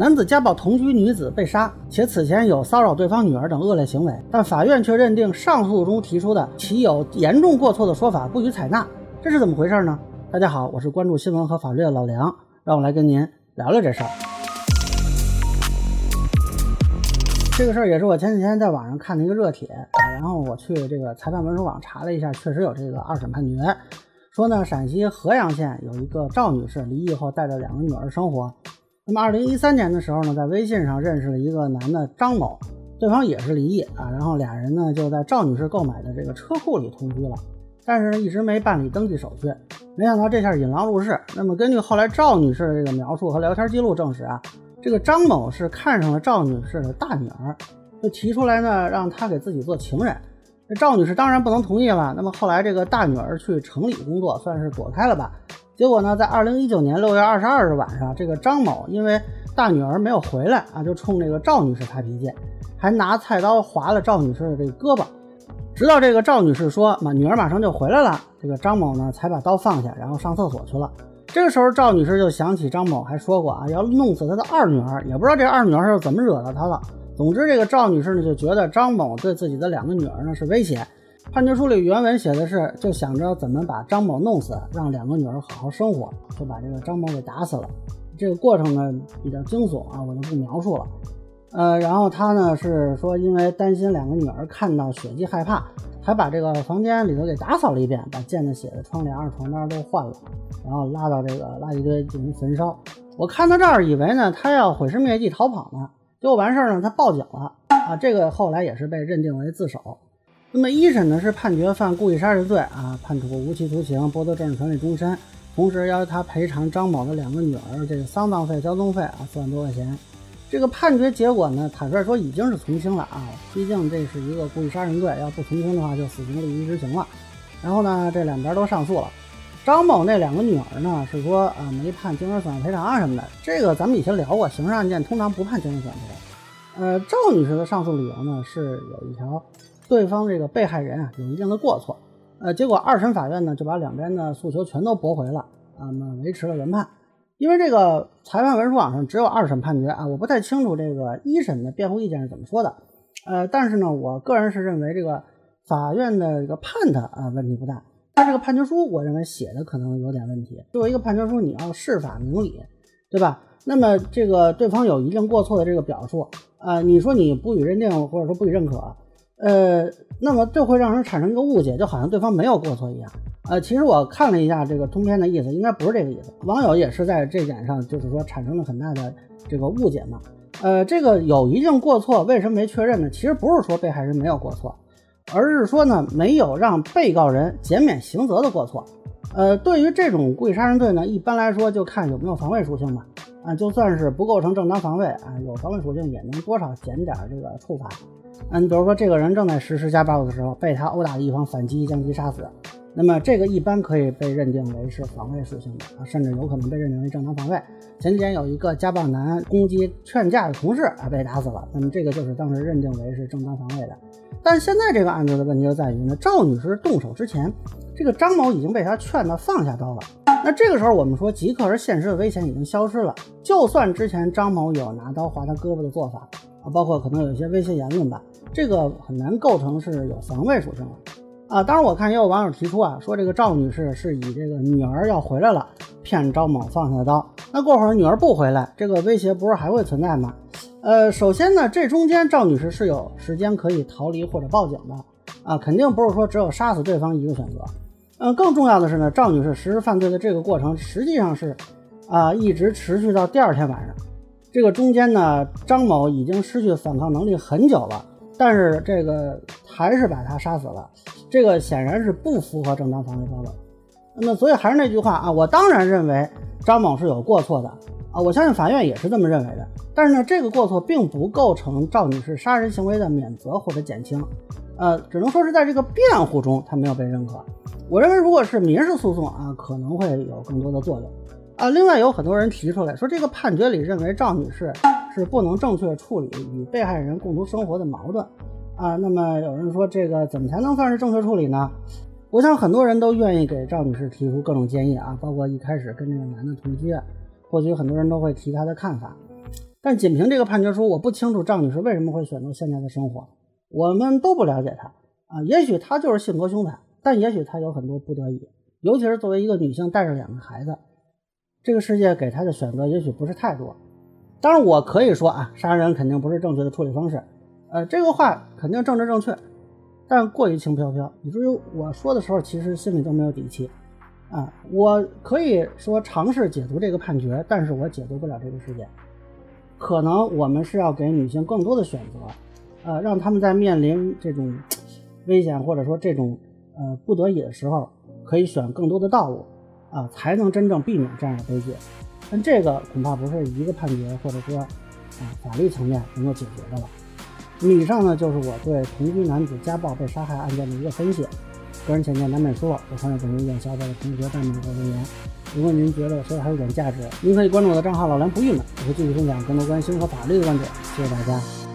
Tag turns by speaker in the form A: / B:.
A: 男子家暴同居女子被杀，且此前有骚扰对方女儿等恶劣行为，但法院却认定上诉中提出的其有严重过错的说法不予采纳，这是怎么回事呢？大家好，我是关注新闻和法律的老梁，让我来跟您聊聊这事儿。这个事儿也是我前几天在网上看的一个热帖，然后我去这个裁判文书网查了一下，确实有这个二审判决，说呢陕西合阳县有一个赵女士离异后带着两个女儿生活。那么，二零一三年的时候呢，在微信上认识了一个男的张某，对方也是离异啊，然后俩人呢就在赵女士购买的这个车库里同居了，但是呢一直没办理登记手续，没想到这下引狼入室。那么根据后来赵女士的这个描述和聊天记录证实啊，这个张某是看上了赵女士的大女儿，就提出来呢让她给自己做情人。那赵女士当然不能同意了。那么后来这个大女儿去城里工作，算是躲开了吧。结果呢，在二零一九年六月二十二日晚上，这个张某因为大女儿没有回来啊，就冲这个赵女士发脾气，还拿菜刀划了赵女士的这个胳膊，直到这个赵女士说马女儿马上就回来了，这个张某呢才把刀放下，然后上厕所去了。这个时候赵女士就想起张某还说过啊，要弄死他的二女儿，也不知道这二女儿是怎么惹到他了。总之，这个赵女士呢就觉得张某对自己的两个女儿呢是威胁。判决书里原文写的是，就想着怎么把张某弄死，让两个女儿好好生活，就把这个张某给打死了。这个过程呢比较惊悚啊，我就不描述了。呃，然后他呢是说，因为担心两个女儿看到血迹害怕，还把这个房间里头给打扫了一遍，把溅的血的窗帘、床单都换了，然后拉到这个垃圾堆进行焚烧。我看到这儿以为呢他要毁尸灭迹逃跑呢，结果完事儿呢他报警了啊，这个后来也是被认定为自首。那么一审呢是判决犯故意杀人罪啊，判处无期徒刑，剥夺政治权利终身，同时要求他赔偿张某的两个女儿这个丧葬费、交通费啊四万多块钱。这个判决结果呢，坦率说已经是从轻了啊，毕竟这是一个故意杀人罪，要不从轻的话就死刑立即执行了。然后呢，这两边都上诉了。张某那两个女儿呢是说啊没判精神损害赔偿啊什么的，这个咱们以前聊过，刑事案件通常不判精神损害赔偿。呃，赵女士的上诉理由呢是有一条。对方这个被害人啊有一定的过错，呃，结果二审法院呢就把两边的诉求全都驳回了，啊，那么维持了原判。因为这个裁判文书网上只有二审判决啊，我不太清楚这个一审的辩护意见是怎么说的，呃，但是呢，我个人是认为这个法院的这个判他啊问题不大，但这个判决书我认为写的可能有点问题。作为一个判决书，你要释法明理，对吧？那么这个对方有一定过错的这个表述，呃，你说你不予认定或者说不予认可。呃，那么这会让人产生一个误解，就好像对方没有过错一样。呃，其实我看了一下这个通篇的意思，应该不是这个意思。网友也是在这点上，就是说产生了很大的这个误解嘛。呃，这个有一定过错，为什么没确认呢？其实不是说被害人没有过错，而是说呢，没有让被告人减免刑责的过错。呃，对于这种故意杀人罪呢，一般来说就看有没有防卫属性嘛。啊，就算是不构成正当防卫啊，有防卫属性也能多少减点这个处罚。嗯，你比如说，这个人正在实施家暴的时候，被他殴打的一方反击将其杀死，那么这个一般可以被认定为是防卫属性的啊，甚至有可能被认定为正当防卫。前几天有一个家暴男攻击劝架的同事啊，被打死了，那么这个就是当时认定为是正当防卫的。但现在这个案子的问题就在于呢，赵女士动手之前，这个张某已经被他劝的放下刀了。那这个时候我们说即刻而现实的危险已经消失了，就算之前张某有拿刀划他胳膊的做法。啊包括可能有一些威胁言论吧，这个很难构成是有防卫属性的啊。当然，我看也有网友提出啊，说这个赵女士是以这个女儿要回来了，骗张某放下刀。那过会儿女儿不回来，这个威胁不是还会存在吗？呃，首先呢，这中间赵女士是有时间可以逃离或者报警的啊，肯定不是说只有杀死对方一个选择。嗯，更重要的是呢，赵女士实施犯罪的这个过程实际上是啊，一直持续到第二天晚上。这个中间呢，张某已经失去反抗能力很久了，但是这个还是把他杀死了，这个显然是不符合正当防卫标准。那么，所以还是那句话啊，我当然认为张某是有过错的啊，我相信法院也是这么认为的。但是呢，这个过错并不构成赵女士杀人行为的免责或者减轻，呃，只能说是在这个辩护中他没有被认可。我认为，如果是民事诉讼啊，可能会有更多的作用。啊，另外有很多人提出来说，这个判决里认为赵女士是不能正确处理与被害人共同生活的矛盾啊。那么有人说，这个怎么才能算是正确处理呢？我想很多人都愿意给赵女士提出各种建议啊，包括一开始跟这个男的同居，或许很多人都会提他的看法。但仅凭这个判决书，我不清楚赵女士为什么会选择现在的生活。我们都不了解她啊，也许她就是性格凶残，但也许她有很多不得已。尤其是作为一个女性，带着两个孩子，这个世界给他的选择也许不是太多。当然，我可以说啊，杀人肯定不是正确的处理方式，呃，这个话肯定政治正确，但过于轻飘飘，以至于我说的时候其实心里都没有底气。啊，我可以说尝试解读这个判决，但是我解读不了这个事件。可能我们是要给女性更多的选择，呃，让他们在面临这种危险或者说这种呃不得已的时候，可以选更多的道路，啊，才能真正避免这样的悲剧。但这个恐怕不是一个判决或者说啊法律层面能够解决的了。以上呢就是我对同居男子家暴被杀害案件的一个分析。个人浅见难免说，我欢迎本人意见小伙伴的同学弹幕或留言。如果您觉得我说的还有点价值，您可以关注我的账号老梁不郁闷，我会继续分享更多关于新闻和法律的观点。谢谢大家。